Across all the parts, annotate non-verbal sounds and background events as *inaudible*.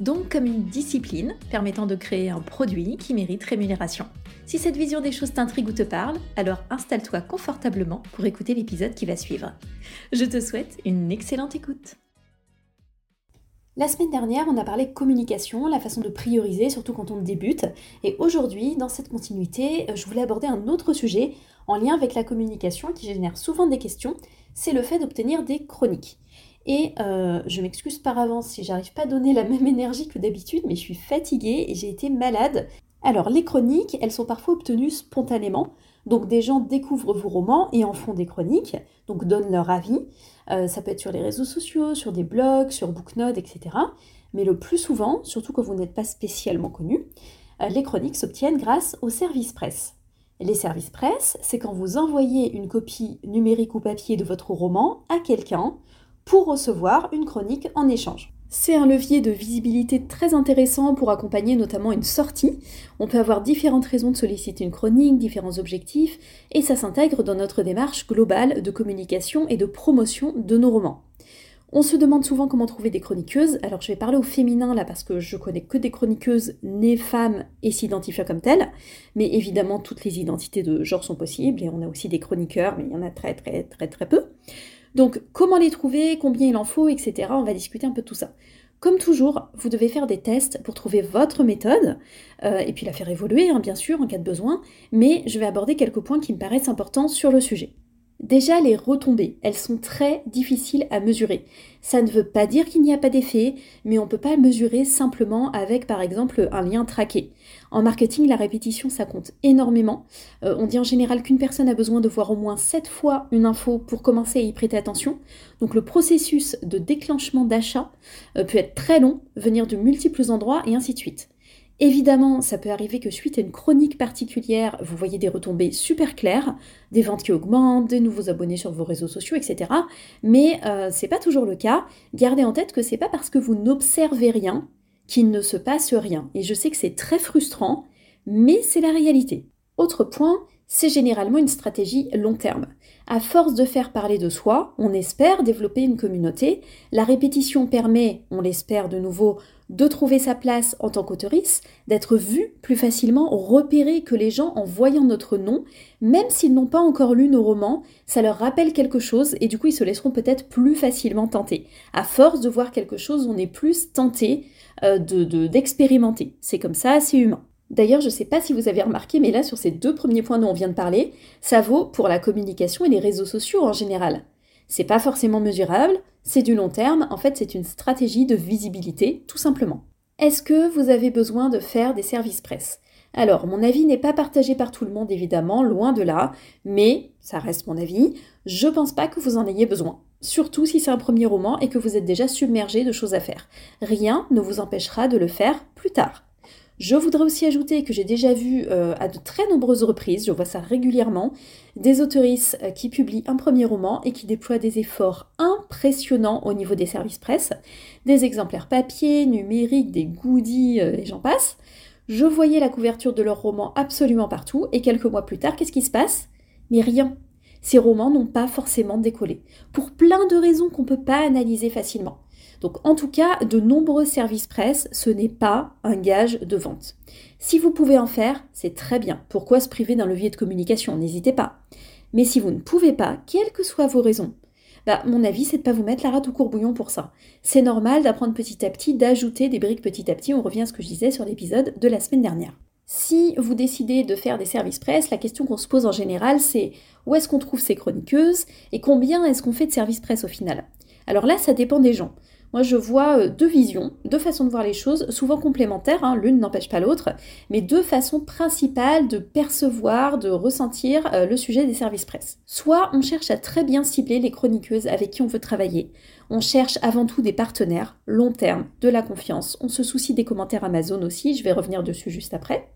Donc comme une discipline permettant de créer un produit qui mérite rémunération. Si cette vision des choses t'intrigue ou te parle, alors installe-toi confortablement pour écouter l'épisode qui va suivre. Je te souhaite une excellente écoute. La semaine dernière, on a parlé communication, la façon de prioriser, surtout quand on débute. Et aujourd'hui, dans cette continuité, je voulais aborder un autre sujet en lien avec la communication qui génère souvent des questions, c'est le fait d'obtenir des chroniques. Et euh, je m'excuse par avance si j'arrive pas à donner la même énergie que d'habitude, mais je suis fatiguée et j'ai été malade. Alors les chroniques, elles sont parfois obtenues spontanément. Donc des gens découvrent vos romans et en font des chroniques, donc donnent leur avis. Euh, ça peut être sur les réseaux sociaux, sur des blogs, sur Booknote, etc. Mais le plus souvent, surtout quand vous n'êtes pas spécialement connu, euh, les chroniques s'obtiennent grâce aux services presse. Les services presse, c'est quand vous envoyez une copie numérique ou papier de votre roman à quelqu'un pour recevoir une chronique en échange. C'est un levier de visibilité très intéressant pour accompagner notamment une sortie. On peut avoir différentes raisons de solliciter une chronique, différents objectifs, et ça s'intègre dans notre démarche globale de communication et de promotion de nos romans. On se demande souvent comment trouver des chroniqueuses. Alors je vais parler au féminin là parce que je connais que des chroniqueuses nées femmes et s'identifiant comme telles. Mais évidemment toutes les identités de genre sont possibles et on a aussi des chroniqueurs, mais il y en a très très très très peu. Donc comment les trouver, combien il en faut, etc. On va discuter un peu tout ça. Comme toujours, vous devez faire des tests pour trouver votre méthode euh, et puis la faire évoluer, hein, bien sûr, en cas de besoin. Mais je vais aborder quelques points qui me paraissent importants sur le sujet. Déjà, les retombées, elles sont très difficiles à mesurer. Ça ne veut pas dire qu'il n'y a pas d'effet, mais on ne peut pas mesurer simplement avec, par exemple, un lien traqué. En marketing, la répétition, ça compte énormément. Euh, on dit en général qu'une personne a besoin de voir au moins 7 fois une info pour commencer à y prêter attention. Donc le processus de déclenchement d'achat euh, peut être très long, venir de multiples endroits et ainsi de suite. Évidemment, ça peut arriver que suite à une chronique particulière, vous voyez des retombées super claires, des ventes qui augmentent, des nouveaux abonnés sur vos réseaux sociaux, etc. Mais euh, c'est pas toujours le cas. Gardez en tête que c'est pas parce que vous n'observez rien qu'il ne se passe rien. Et je sais que c'est très frustrant, mais c'est la réalité. Autre point, c'est généralement une stratégie long terme. À force de faire parler de soi, on espère développer une communauté. La répétition permet, on l'espère de nouveau, de trouver sa place en tant qu'autrice, d'être vue plus facilement, repérée que les gens en voyant notre nom, même s'ils n'ont pas encore lu nos romans, ça leur rappelle quelque chose et du coup ils se laisseront peut-être plus facilement tenter. À force de voir quelque chose, on est plus tenté euh, de d'expérimenter. c'est comme ça, c'est humain. D'ailleurs, je ne sais pas si vous avez remarqué, mais là, sur ces deux premiers points dont on vient de parler, ça vaut pour la communication et les réseaux sociaux en général. C'est pas forcément mesurable, c'est du long terme, en fait c'est une stratégie de visibilité, tout simplement. Est-ce que vous avez besoin de faire des services presse? Alors, mon avis n'est pas partagé par tout le monde, évidemment, loin de là, mais ça reste mon avis. Je pense pas que vous en ayez besoin. Surtout si c'est un premier roman et que vous êtes déjà submergé de choses à faire. Rien ne vous empêchera de le faire plus tard. Je voudrais aussi ajouter que j'ai déjà vu euh, à de très nombreuses reprises, je vois ça régulièrement, des autoristes euh, qui publient un premier roman et qui déploient des efforts impressionnants au niveau des services presse, des exemplaires papier, numériques, des goodies euh, et j'en passe. Je voyais la couverture de leur roman absolument partout et quelques mois plus tard, qu'est-ce qui se passe? Mais rien. Ces romans n'ont pas forcément décollé, pour plein de raisons qu'on ne peut pas analyser facilement. Donc en tout cas, de nombreux services presse, ce n'est pas un gage de vente. Si vous pouvez en faire, c'est très bien. Pourquoi se priver d'un levier de communication? N'hésitez pas. Mais si vous ne pouvez pas, quelles que soient vos raisons, bah, mon avis, c'est de pas vous mettre la rate au courbouillon pour ça. C'est normal d'apprendre petit à petit, d'ajouter des briques petit à petit. On revient à ce que je disais sur l'épisode de la semaine dernière. Si vous décidez de faire des services presse, la question qu'on se pose en général, c'est où est-ce qu'on trouve ces chroniqueuses et combien est-ce qu'on fait de services presse au final? Alors là, ça dépend des gens. Moi, je vois euh, deux visions, deux façons de voir les choses, souvent complémentaires, hein, l'une n'empêche pas l'autre, mais deux façons principales de percevoir, de ressentir euh, le sujet des services presse. Soit on cherche à très bien cibler les chroniqueuses avec qui on veut travailler, on cherche avant tout des partenaires, long terme, de la confiance, on se soucie des commentaires Amazon aussi, je vais revenir dessus juste après.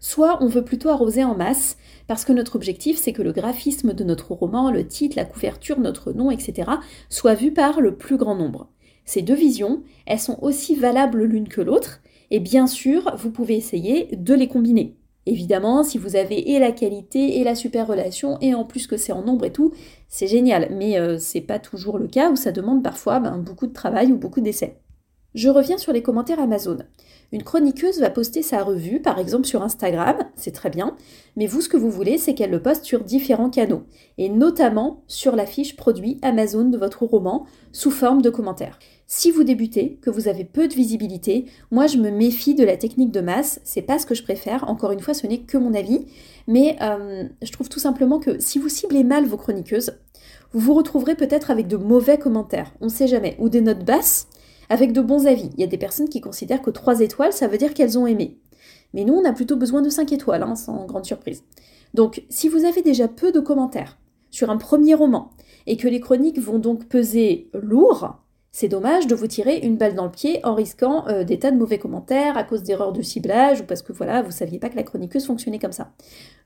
soit on veut plutôt arroser en masse, parce que notre objectif c'est que le graphisme de notre roman, le titre, la couverture, notre nom, etc., soit vu par le plus grand nombre. Ces deux visions, elles sont aussi valables l'une que l'autre, et bien sûr, vous pouvez essayer de les combiner. Évidemment, si vous avez et la qualité et la super relation, et en plus que c'est en nombre et tout, c'est génial. Mais euh, c'est pas toujours le cas où ça demande parfois ben, beaucoup de travail ou beaucoup d'essais. Je reviens sur les commentaires Amazon. Une chroniqueuse va poster sa revue, par exemple sur Instagram, c'est très bien, mais vous, ce que vous voulez, c'est qu'elle le poste sur différents canaux, et notamment sur la fiche produit Amazon de votre roman, sous forme de commentaires. Si vous débutez, que vous avez peu de visibilité, moi je me méfie de la technique de masse, c'est pas ce que je préfère, encore une fois ce n'est que mon avis, mais euh, je trouve tout simplement que si vous ciblez mal vos chroniqueuses, vous vous retrouverez peut-être avec de mauvais commentaires, on ne sait jamais, ou des notes basses, avec de bons avis. Il y a des personnes qui considèrent que 3 étoiles, ça veut dire qu'elles ont aimé. Mais nous, on a plutôt besoin de 5 étoiles, hein, sans grande surprise. Donc, si vous avez déjà peu de commentaires sur un premier roman, et que les chroniques vont donc peser lourd, c'est dommage de vous tirer une balle dans le pied en risquant euh, des tas de mauvais commentaires à cause d'erreurs de ciblage ou parce que voilà, vous saviez pas que la chroniqueuse fonctionnait comme ça.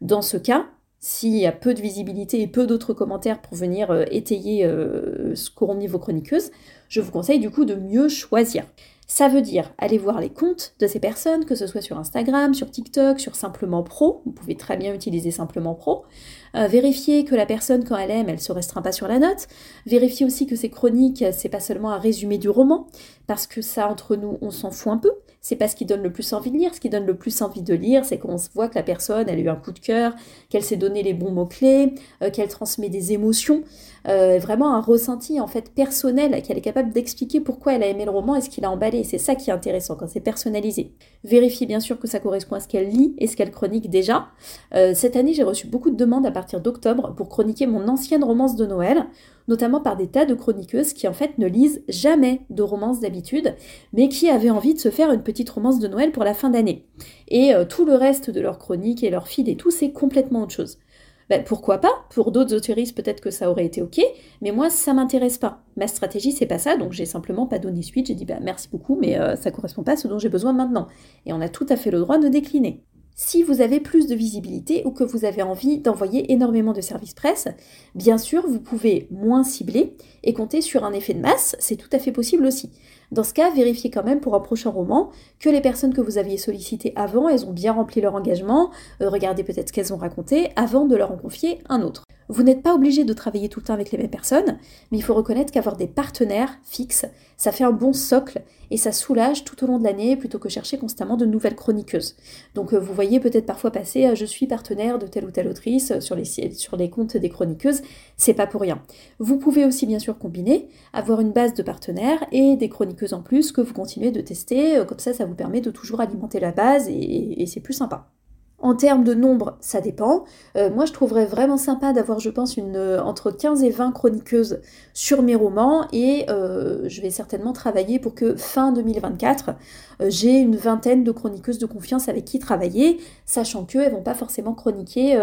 Dans ce cas, s'il y a peu de visibilité et peu d'autres commentaires pour venir euh, étayer euh, ce qu'auront mis vos chroniqueuses, je vous conseille du coup de mieux choisir. Ça veut dire aller voir les comptes de ces personnes, que ce soit sur Instagram, sur TikTok, sur Simplement Pro. Vous pouvez très bien utiliser Simplement Pro. Euh, vérifier que la personne, quand elle aime, elle se restreint pas sur la note. Vérifier aussi que ces chroniques, c'est pas seulement un résumé du roman, parce que ça, entre nous, on s'en fout un peu. C'est pas ce qui donne le plus envie de lire. Ce qui donne le plus envie de lire, c'est qu'on voit que la personne, a eu un coup de cœur, qu'elle s'est donné les bons mots-clés, euh, qu'elle transmet des émotions. Euh, vraiment un ressenti en fait personnel, qu'elle est capable d'expliquer pourquoi elle a aimé le roman et ce qu'il a emballé. C'est ça qui est intéressant quand c'est personnalisé. Vérifiez bien sûr que ça correspond à ce qu'elle lit et ce qu'elle chronique déjà. Euh, cette année, j'ai reçu beaucoup de demandes à partir d'octobre pour chroniquer mon ancienne romance de Noël, notamment par des tas de chroniqueuses qui en fait ne lisent jamais de romance d'habitude, mais qui avaient envie de se faire une petite romance de Noël pour la fin d'année. Et euh, tout le reste de leur chronique et leur feed et tout, c'est complètement autre chose. Ben, pourquoi pas? Pour d'autres autoristes, peut-être que ça aurait été ok, mais moi, ça m'intéresse pas. Ma stratégie, c'est pas ça, donc j'ai simplement pas donné suite. J'ai dit bah, merci beaucoup, mais euh, ça correspond pas à ce dont j'ai besoin maintenant. Et on a tout à fait le droit de décliner. Si vous avez plus de visibilité ou que vous avez envie d'envoyer énormément de services presse, bien sûr, vous pouvez moins cibler et compter sur un effet de masse, c'est tout à fait possible aussi. Dans ce cas, vérifiez quand même pour un prochain roman que les personnes que vous aviez sollicitées avant, elles ont bien rempli leur engagement, euh, regardez peut-être ce qu'elles ont raconté avant de leur en confier un autre. Vous n'êtes pas obligé de travailler tout le temps avec les mêmes personnes, mais il faut reconnaître qu'avoir des partenaires fixes, ça fait un bon socle et ça soulage tout au long de l'année plutôt que chercher constamment de nouvelles chroniqueuses. Donc euh, vous voyez peut-être parfois passer euh, je suis partenaire de telle ou telle autrice sur les, sur les comptes des chroniqueuses, c'est pas pour rien. Vous pouvez aussi bien sûr combiner, avoir une base de partenaires et des chroniqueuses en plus que vous continuez de tester, euh, comme ça ça vous permet de toujours alimenter la base et c'est plus sympa. En termes de nombre, ça dépend. Euh, moi, je trouverais vraiment sympa d'avoir, je pense, une, euh, entre 15 et 20 chroniqueuses sur mes romans et euh, je vais certainement travailler pour que fin 2024, j'ai une vingtaine de chroniqueuses de confiance avec qui travailler, sachant qu'elles vont pas forcément chroniquer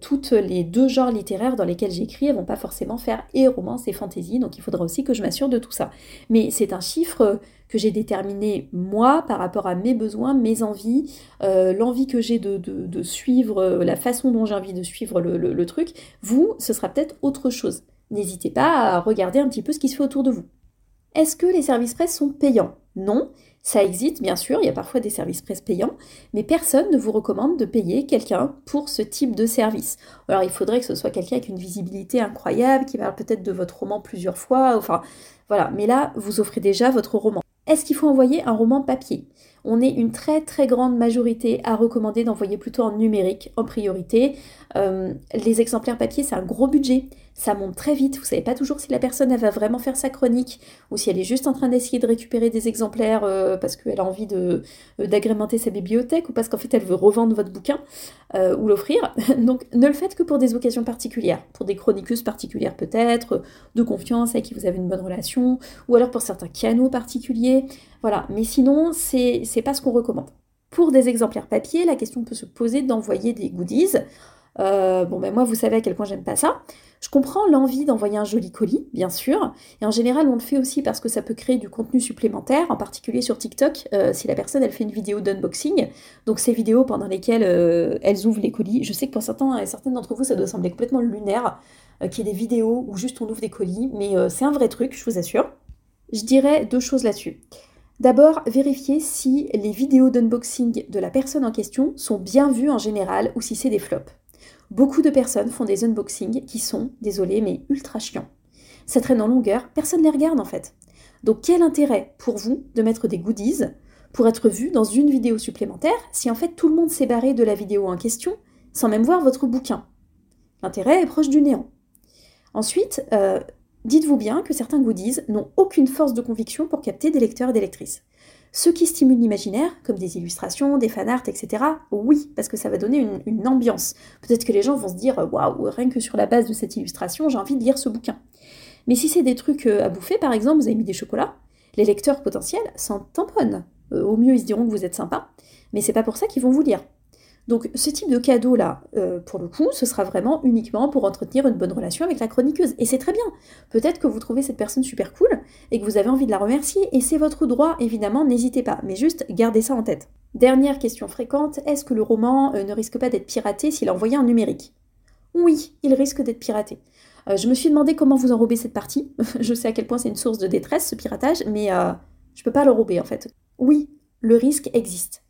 toutes les deux genres littéraires dans lesquels j'écris, elles vont pas forcément faire et romance et fantasy, donc il faudra aussi que je m'assure de tout ça. Mais c'est un chiffre que j'ai déterminé moi par rapport à mes besoins, mes envies, euh, l'envie que j'ai de, suivre, euh, la façon dont j'ai envie de suivre le, truc. Vous, ce sera peut-être autre chose. N'hésitez pas à regarder un petit peu ce qui se fait autour de vous. Est-ce que les services presse sont payants? Non. Ça existe, bien sûr, il y a parfois des services presse payants, mais personne ne vous recommande de payer quelqu'un pour ce type de service. Alors il faudrait que ce soit quelqu'un avec une visibilité incroyable, qui parle peut-être de votre roman plusieurs fois, enfin voilà, mais là, vous offrez déjà votre roman. Est-ce qu'il faut envoyer un roman papier? On est une très très grande majorité à recommander d'envoyer plutôt en numérique en priorité. Euh, les exemplaires papier, c'est un gros budget ça monte très vite. Vous savez pas toujours si la personne va vraiment faire sa chronique ou si elle est juste en train d'essayer de récupérer des exemplaires euh, parce qu'elle a envie euh, d'agrémenter sa bibliothèque ou parce qu'en fait elle veut revendre votre bouquin ou l'offrir. *laughs* Donc ne le faites que pour des occasions particulières, pour des chroniqueuses particulières peut-être, de confiance avec qui vous avez une bonne relation, ou alors pour certains canaux particuliers. Voilà. Mais sinon c'est c'est pas ce qu'on recommande. Pour des exemplaires papier, la question peut se poser d'envoyer des goodies. Euh, bon, ben moi, vous savez à quel point j'aime pas ça. Je comprends l'envie d'envoyer un joli colis, bien sûr, et en général, on le fait aussi parce que ça peut créer du contenu supplémentaire, en particulier sur TikTok, euh, si la personne, elle fait une vidéo d'unboxing, donc ces vidéos pendant lesquelles euh, elles ouvrent les colis. Je sais que pour certains, certaines d'entre vous, ça doit sembler complètement lunaire, qu'il y ait des vidéos où juste on ouvre des colis, mais c'est un vrai truc, je vous assure. Je dirais deux choses là-dessus. D'abord, vérifiez si les vidéos d'unboxing de la personne en question sont bien vues en général ou si c'est des flops. Beaucoup de personnes font des unboxings qui sont, désolé, mais ultra chiants. Ça traîne en longueur, personne ne les regarde en fait. Donc quel intérêt pour vous de mettre des goodies pour être vu dans une vidéo supplémentaire si en fait tout le monde s'est barré de la vidéo en question sans même voir votre bouquin? L'intérêt est proche du néant. Ensuite, euh, Dites-vous bien que certains goodies n'ont aucune force de conviction pour capter des lecteurs et des lectrices. Ceux qui stimulent l'imaginaire, comme des illustrations, des fanarts, etc., oui, parce que ça va donner une, ambiance. Peut-être que les gens vont se dire waouh, rien que sur la base de cette illustration, j'ai envie de lire ce bouquin. Mais si c'est des trucs euh, à bouffer, par exemple, vous avez mis des chocolats, les lecteurs potentiels s'en tamponnent. Euh, au mieux, ils se diront que vous êtes sympa, mais c'est pas pour ça qu'ils vont vous lire. Donc ce type de cadeau-là, euh, pour le coup, ce sera vraiment uniquement pour entretenir une bonne relation avec la chroniqueuse. Et c'est très bien. Peut-être que vous trouvez cette personne super cool et que vous avez envie de la remercier, et c'est votre droit, évidemment, n'hésitez pas. Mais juste, gardez ça en tête. Dernière question fréquente, est-ce que le roman euh, ne risque pas d'être piraté s'il est envoyé en numérique? Oui, il risque d'être piraté. Euh, je me suis demandé comment vous enrobez cette partie. *laughs* je sais à quel point c'est une source de détresse, ce piratage, mais je peux pas le rober en fait. Oui, le risque existe.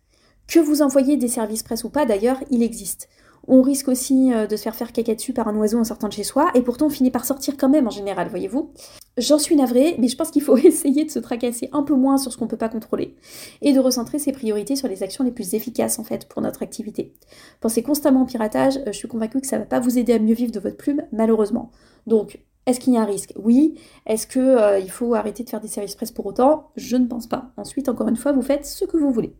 Que vous envoyez des services presse ou pas, d'ailleurs, il existe. On risque aussi euh, de se faire faire caca dessus par un oiseau en sortant de chez soi, et pourtant on finit par sortir quand même en général, voyez-vous. J'en suis navrée, mais je pense qu'il faut *laughs* essayer de se tracasser un peu moins sur ce qu'on ne peut pas contrôler, et de recentrer ses priorités sur les actions les plus efficaces en fait pour notre activité. Pensez constamment au piratage, euh, je suis convaincue que ça ne va pas vous aider à mieux vivre de votre plume, malheureusement. Donc, est-ce qu'il y a un risque? Oui. Est-ce qu'il euh, faut arrêter de faire des services presse pour autant? Je ne pense pas. Ensuite, encore une fois, vous faites ce que vous voulez.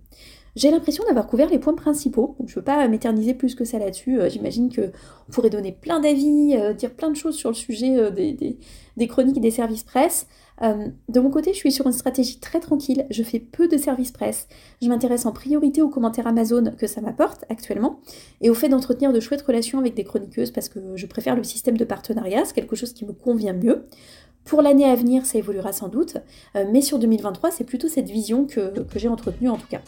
J'ai l'impression d'avoir couvert les points principaux, donc je ne veux pas m'éterniser plus que ça là-dessus. Euh, j'imagine qu'on pourrait donner plein d'avis, euh, dire plein de choses sur le sujet euh, des, chroniques et des services presse. de mon côté, je suis sur une stratégie très tranquille, je fais peu de services presse, je m'intéresse en priorité aux commentaires Amazon que ça m'apporte actuellement, et au fait d'entretenir de chouettes relations avec des chroniqueuses parce que je préfère le système de partenariat, c'est quelque chose qui me convient mieux. Pour l'année à venir, ça évoluera sans doute, mais sur 2023, c'est plutôt cette vision que j'ai entretenue en tout cas.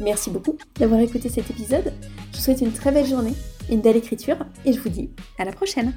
Merci beaucoup d'avoir écouté cet épisode. Je vous souhaite une très belle journée, une belle écriture et je vous dis à la prochaine.